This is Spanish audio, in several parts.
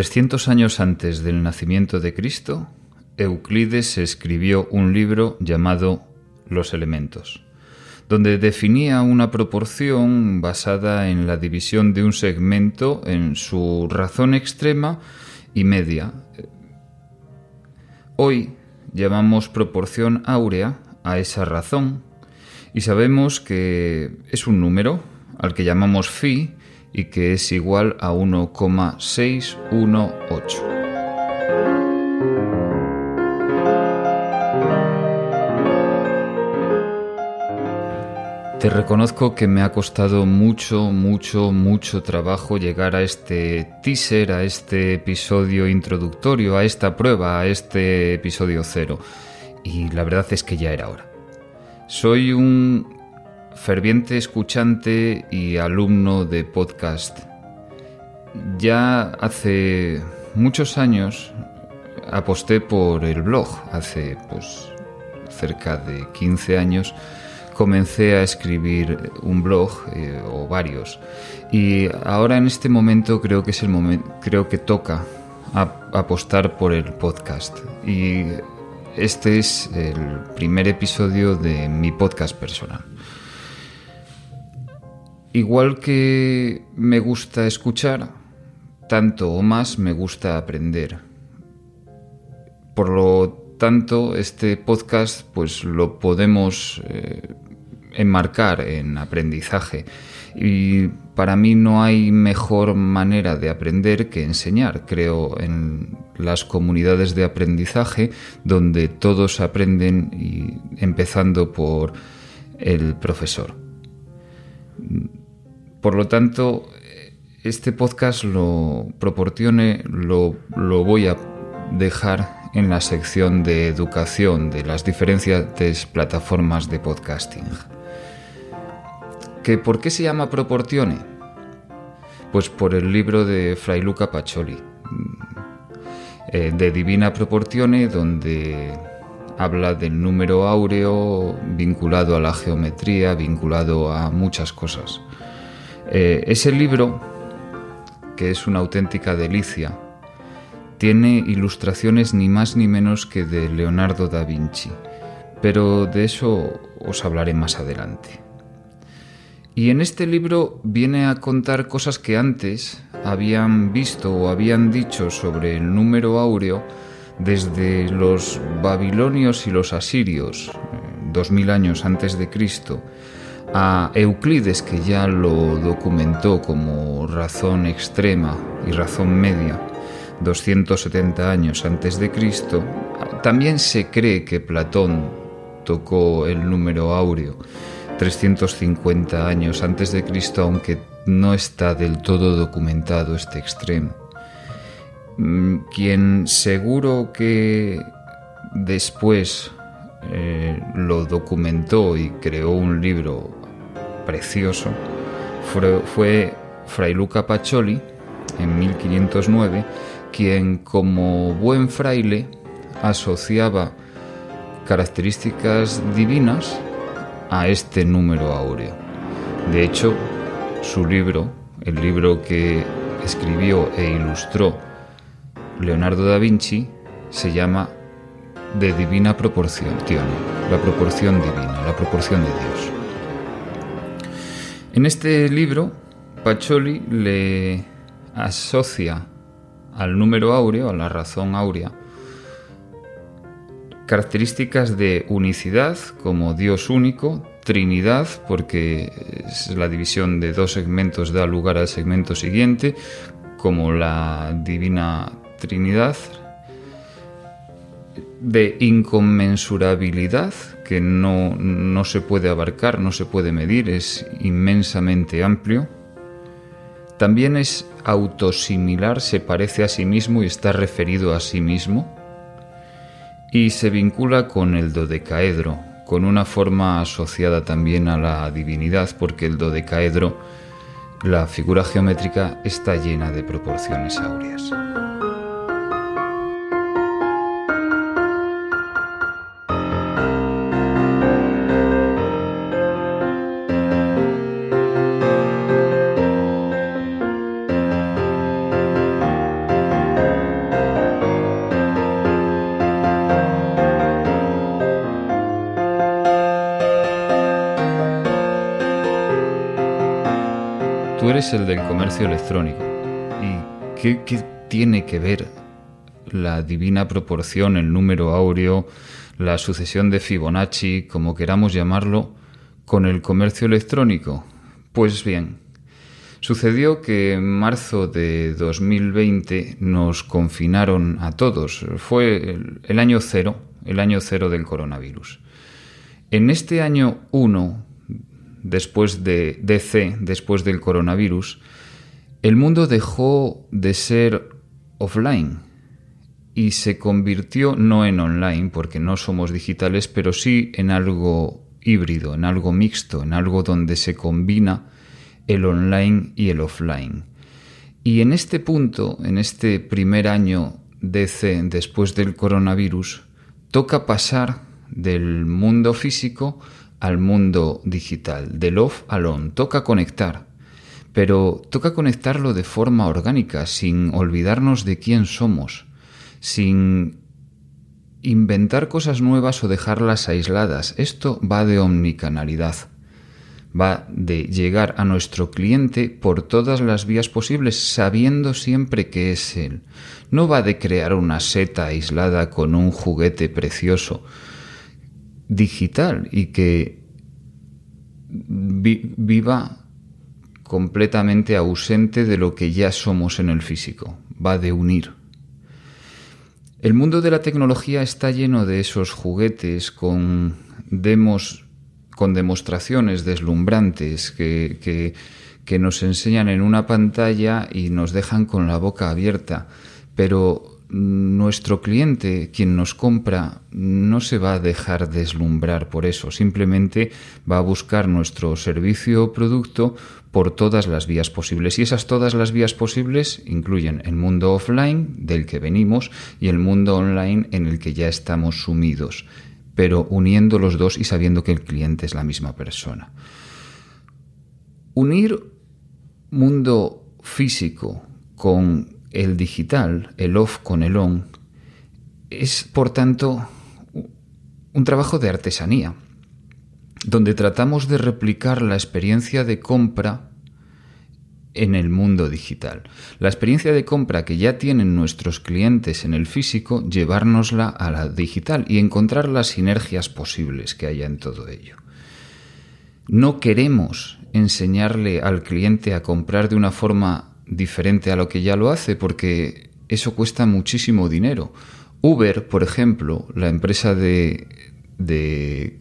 300 años antes del nacimiento de Cristo, Euclides escribió un libro llamado Los Elementos, donde definía una proporción basada en la división de un segmento en su razón extrema y media. Hoy llamamos proporción áurea a esa razón y sabemos que es un número al que llamamos phi y que es igual a 1,618. Te reconozco que me ha costado mucho, mucho, mucho trabajo llegar a este teaser, a este episodio introductorio, a esta prueba, a este episodio cero. Y la verdad es que ya era hora. Soy un ferviente escuchante y alumno de podcast. Ya hace muchos años aposté por el blog, hace pues cerca de 15 años comencé a escribir un blog eh, o varios y ahora en este momento creo que es el momento creo que toca apostar por el podcast y este es el primer episodio de mi podcast personal. Igual que me gusta escuchar, tanto o más me gusta aprender. Por lo tanto, este podcast pues lo podemos eh, enmarcar en aprendizaje. Y para mí no hay mejor manera de aprender que enseñar. Creo en las comunidades de aprendizaje donde todos aprenden empezando por el profesor. Por lo tanto, este podcast lo proporcione, lo, lo voy a dejar en la sección de educación de las diferentes plataformas de podcasting. ¿Que ¿Por qué se llama Proportione? Pues por el libro de Fray Luca Pacioli, eh, de Divina Proportione, donde habla del número áureo vinculado a la geometría, vinculado a muchas cosas. Eh, ese libro, que es una auténtica delicia, tiene ilustraciones ni más ni menos que de Leonardo da Vinci, pero de eso os hablaré más adelante. Y en este libro viene a contar cosas que antes habían visto o habían dicho sobre el número áureo desde los babilonios y los asirios, eh, dos mil años antes de Cristo, a Euclides, que ya lo documentó como razón extrema y razón media, 270 años antes de Cristo, también se cree que Platón tocó el número áureo 350 años antes de Cristo, aunque no está del todo documentado este extremo. Mm, quien seguro que después eh, lo documentó y creó un libro precioso fue, Fray Luca Pacioli en 1509, quien como buen fraile asociaba características divinas a este número áureo. De hecho, su libro, el libro que escribió e ilustró Leonardo da Vinci, se llama De Divina Proporción, la proporción divina, la proporción de Dios. En este libro, Pacioli le asocia al número áureo, a la razón áurea, características de unicidad como Dios único, Trinidad, porque la división de dos segmentos da lugar al segmento siguiente, como la Divina Trinidad, de inconmensurabilidad, que no, no se puede abarcar, no se puede medir, es inmensamente amplio. También es autosimilar, se parece a sí mismo y está referido a sí mismo. Y se vincula con el dodecaedro, con una forma asociada también a la divinidad, porque el dodecaedro, la figura geométrica, está llena de proporciones áureas. Es el del comercio electrónico. ¿Y qué, qué tiene que ver la divina proporción, el número áureo, la sucesión de Fibonacci, como queramos llamarlo, con el comercio electrónico? Pues bien, sucedió que en marzo de 2020 nos confinaron a todos. Fue el, año cero, el año cero del coronavirus. En este año 1, después de DC, después del coronavirus, el mundo dejó de ser offline y se convirtió no en online, porque no somos digitales, pero sí en algo híbrido, en algo mixto, en algo donde se combina el online y el offline. Y en este punto, en este primer año DC después del coronavirus, toca pasar del mundo físico al mundo digital, del off al toca conectar, pero toca conectarlo de forma orgánica, sin olvidarnos de quién somos, sin inventar cosas nuevas o dejarlas aisladas. Esto va de omnicanalidad. Va de llegar a nuestro cliente por todas las vías posibles, sabiendo siempre que es él. No va de crear una seta aislada con un juguete precioso digital y que viva completamente ausente de lo que ya somos en el físico. Va de unir. El mundo de la tecnología está lleno de esos juguetes con demos, con demostraciones deslumbrantes que, que, que nos enseñan en una pantalla y nos dejan con la boca abierta. Pero nuestro cliente, quien nos compra, no se va a dejar deslumbrar por eso, simplemente va a buscar nuestro servicio o producto por todas las vías posibles. Y esas todas las vías posibles incluyen el mundo offline del que venimos y el mundo online en el que ya estamos sumidos, pero uniendo los dos y sabiendo que el cliente es la misma persona. Unir mundo físico con el digital, el off con el on, es por tanto un trabajo de artesanía, donde tratamos de replicar la experiencia de compra en el mundo digital. La experiencia de compra que ya tienen nuestros clientes en el físico, llevárnosla a la digital y encontrar las sinergias posibles que haya en todo ello. No queremos enseñarle al cliente a comprar de una forma diferente a lo que ya lo hace porque eso cuesta muchísimo dinero. Uber, por ejemplo, la empresa de,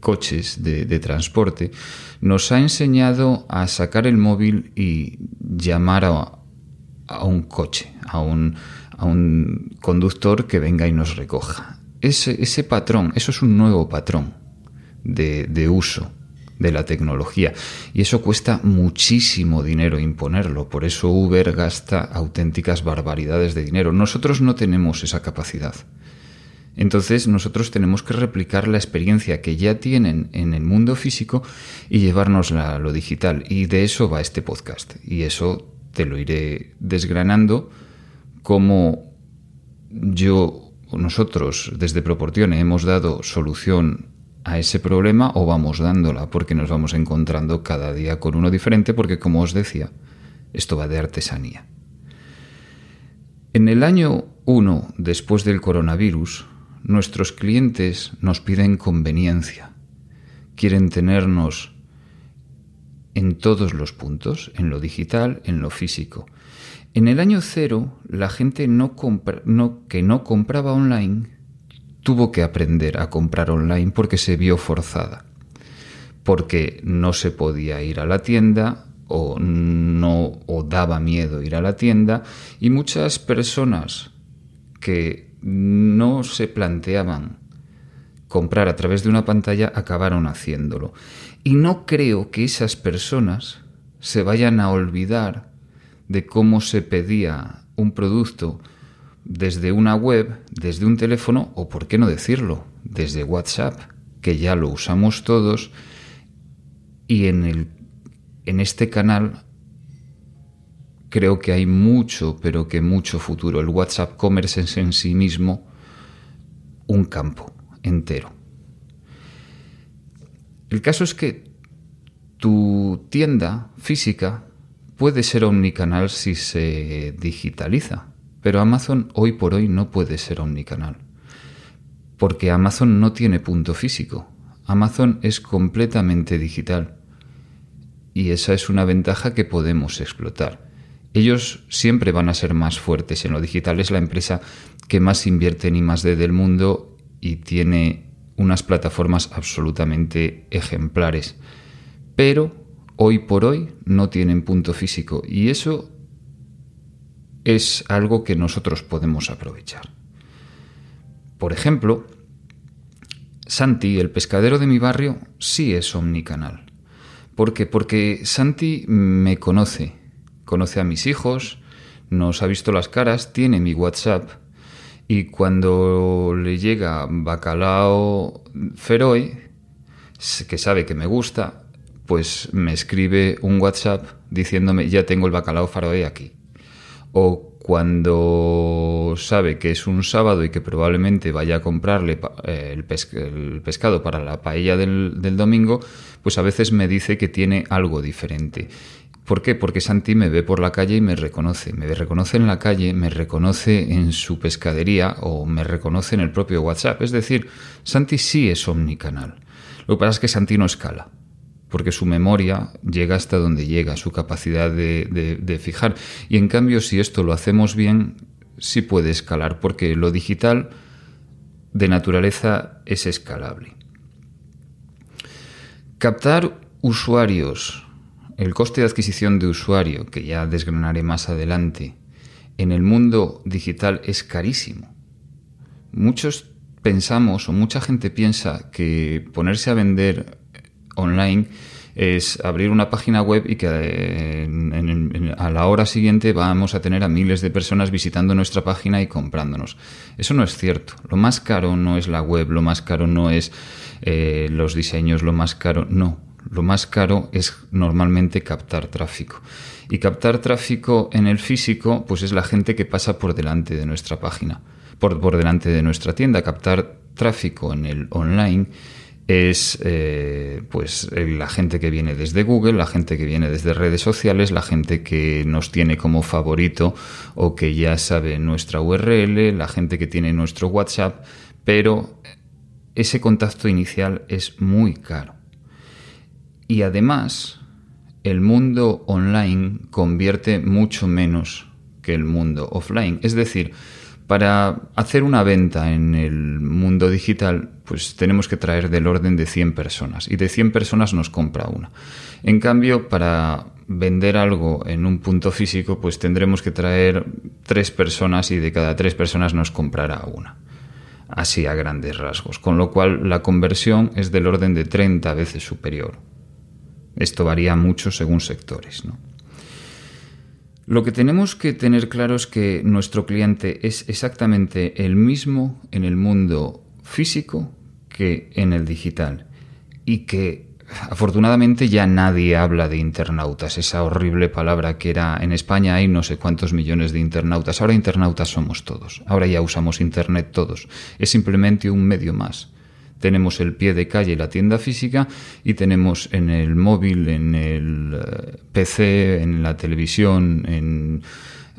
coches, de, transporte, nos ha enseñado a sacar el móvil y llamar a, un coche, a un, a un, conductor que venga y nos recoja. Ese, ese patrón, eso es un nuevo patrón de, de uso de la tecnología. Y eso cuesta muchísimo dinero imponerlo. Por eso Uber gasta auténticas barbaridades de dinero. Nosotros no tenemos esa capacidad. Entonces nosotros tenemos que replicar la experiencia que ya tienen en el mundo físico y llevárnosla a lo digital. Y de eso va este podcast. Y eso te lo iré desgranando como yo, nosotros desde Proportione hemos dado solución a ese problema o vamos dándola porque nos vamos encontrando cada día con uno diferente porque como os decía, esto va de artesanía. En el año 1 después del coronavirus, nuestros clientes nos piden conveniencia. Quieren tenernos en todos los puntos, en lo digital, en lo físico. En el año cero, la gente no, no que no compraba online tuvo que aprender a comprar online porque se vio forzada, porque no se podía ir a la tienda o no o daba miedo ir a la tienda y muchas personas que no se planteaban comprar a través de una pantalla acabaron haciéndolo. Y no creo que esas personas se vayan a olvidar de cómo se pedía un producto desde una web, desde un teléfono o, por qué no decirlo, desde WhatsApp, que ya lo usamos todos y en, el, en este canal creo que hay mucho, pero que mucho futuro. El WhatsApp Commerce es en sí mismo un campo entero. El caso es que tu tienda física puede ser omnicanal si se digitaliza, pero Amazon hoy por hoy no puede ser omnicanal, porque Amazon no tiene punto físico. Amazon es completamente digital y esa es una ventaja que podemos explotar. Ellos siempre van a ser más fuertes en lo digital, es la empresa que más invierte en I+D del mundo y tiene unas plataformas absolutamente ejemplares. Pero hoy por hoy no tienen punto físico y eso es algo que nosotros podemos aprovechar. Por ejemplo, Santi, el pescadero de mi barrio, sí es omnicanal. ¿Por qué? Porque Santi me conoce, conoce a mis hijos, nos ha visto las caras, tiene mi WhatsApp y cuando le llega bacalao feroe, que sabe que me gusta, pues me escribe un WhatsApp diciéndome ya tengo el bacalao faroe aquí. O cuando sabe que es un sábado y que probablemente vaya a comprarle eh, el, pescado para la paella del, del domingo, pues a veces me dice que tiene algo diferente. ¿Por qué? Porque Santi me ve por la calle y me reconoce. Me reconoce en la calle, me reconoce en su pescadería o me reconoce en el propio WhatsApp. Es decir, Santi sí es omnicanal. Lo que pasa es que Santi no escala porque su memoria llega hasta donde llega, su capacidad de, fijar. Y en cambio, si esto lo hacemos bien, sí puede escalar, porque lo digital de naturaleza es escalable. Captar usuarios, el coste de adquisición de usuario, que ya desgranaré más adelante, en el mundo digital es carísimo. Muchos pensamos o mucha gente piensa que ponerse a vender online es abrir una página web y que eh, a la hora siguiente vamos a tener a miles de personas visitando nuestra página y comprándonos. Eso no es cierto. Lo más caro no es la web, lo más caro no es eh, los diseños, lo más caro no. Lo más caro es normalmente captar tráfico. Y captar tráfico en el físico, pues es la gente que pasa por delante de nuestra página, por, por delante de nuestra tienda. Captar tráfico en el online es eh, pues la gente que viene desde Google, la gente que viene desde redes sociales, la gente que nos tiene como favorito o que ya sabe nuestra URL, la gente que tiene nuestro WhatsApp, pero ese contacto inicial es muy caro. Y además, el mundo online convierte mucho menos que el mundo offline. Es decir, para hacer una venta en el mundo digital, pues tenemos que traer del orden de 100 personas y de 100 personas nos compra una. En cambio, para vender algo en un punto físico, pues tendremos que traer tres personas y de cada tres personas nos comprará una. Así a grandes rasgos. Con lo cual la conversión es del orden de 30 veces superior. Esto varía mucho según sectores. Lo que tenemos que tener claro es que nuestro cliente es exactamente el mismo en el mundo físico que en el digital. Y que afortunadamente ya nadie habla de internautas, esa horrible palabra que era en España hay no sé cuántos millones de internautas, ahora internautas somos todos, ahora ya usamos Internet todos, es simplemente un medio más. Tenemos el pie de calle, la tienda física, y tenemos en el móvil, en el eh, PC, en la televisión, en,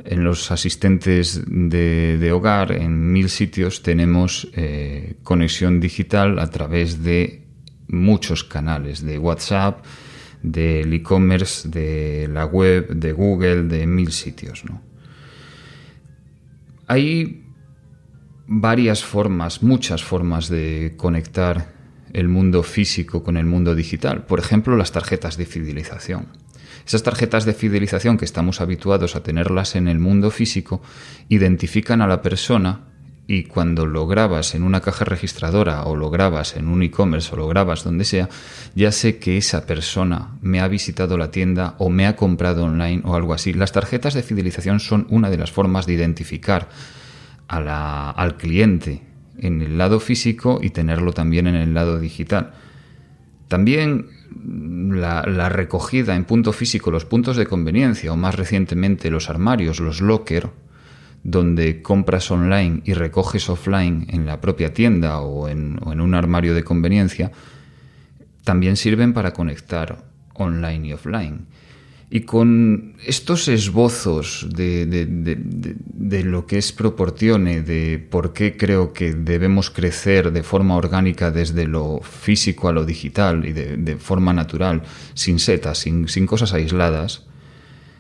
los asistentes de, hogar, en mil sitios tenemos eh, conexión digital a través de muchos canales, de WhatsApp, del e-commerce, de la web, de Google, de mil sitios. Hay varias formas, muchas formas de conectar el mundo físico con el mundo digital. Por ejemplo, las tarjetas de fidelización. Esas tarjetas de fidelización que estamos habituados a tenerlas en el mundo físico identifican a la persona y cuando lo grabas en una caja registradora o lo grabas en un e-commerce o lo grabas donde sea, ya sé que esa persona me ha visitado la tienda o me ha comprado online o algo así. Las tarjetas de fidelización son una de las formas de identificar al cliente en el lado físico y tenerlo también en el lado digital. También la, recogida en punto físico, los puntos de conveniencia o más recientemente los armarios, los locker, donde compras online y recoges offline en la propia tienda o en, o en un armario de conveniencia, también sirven para conectar online y offline. Y con estos esbozos de, lo que es proportione, de por qué creo que debemos crecer de forma orgánica desde lo físico a lo digital y de, forma natural, sin setas, sin, sin, cosas aisladas,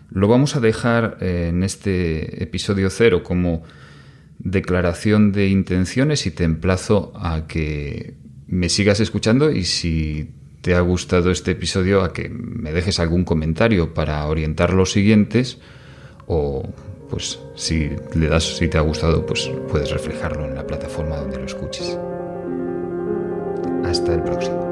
lo vamos a dejar eh, en este episodio cero como declaración de intenciones y te emplazo a que me sigas escuchando y si te ha gustado este episodio a que me dejes algún comentario para orientar los siguientes o pues si le das si te ha gustado pues puedes reflejarlo en la plataforma donde lo escuches. Hasta el próximo.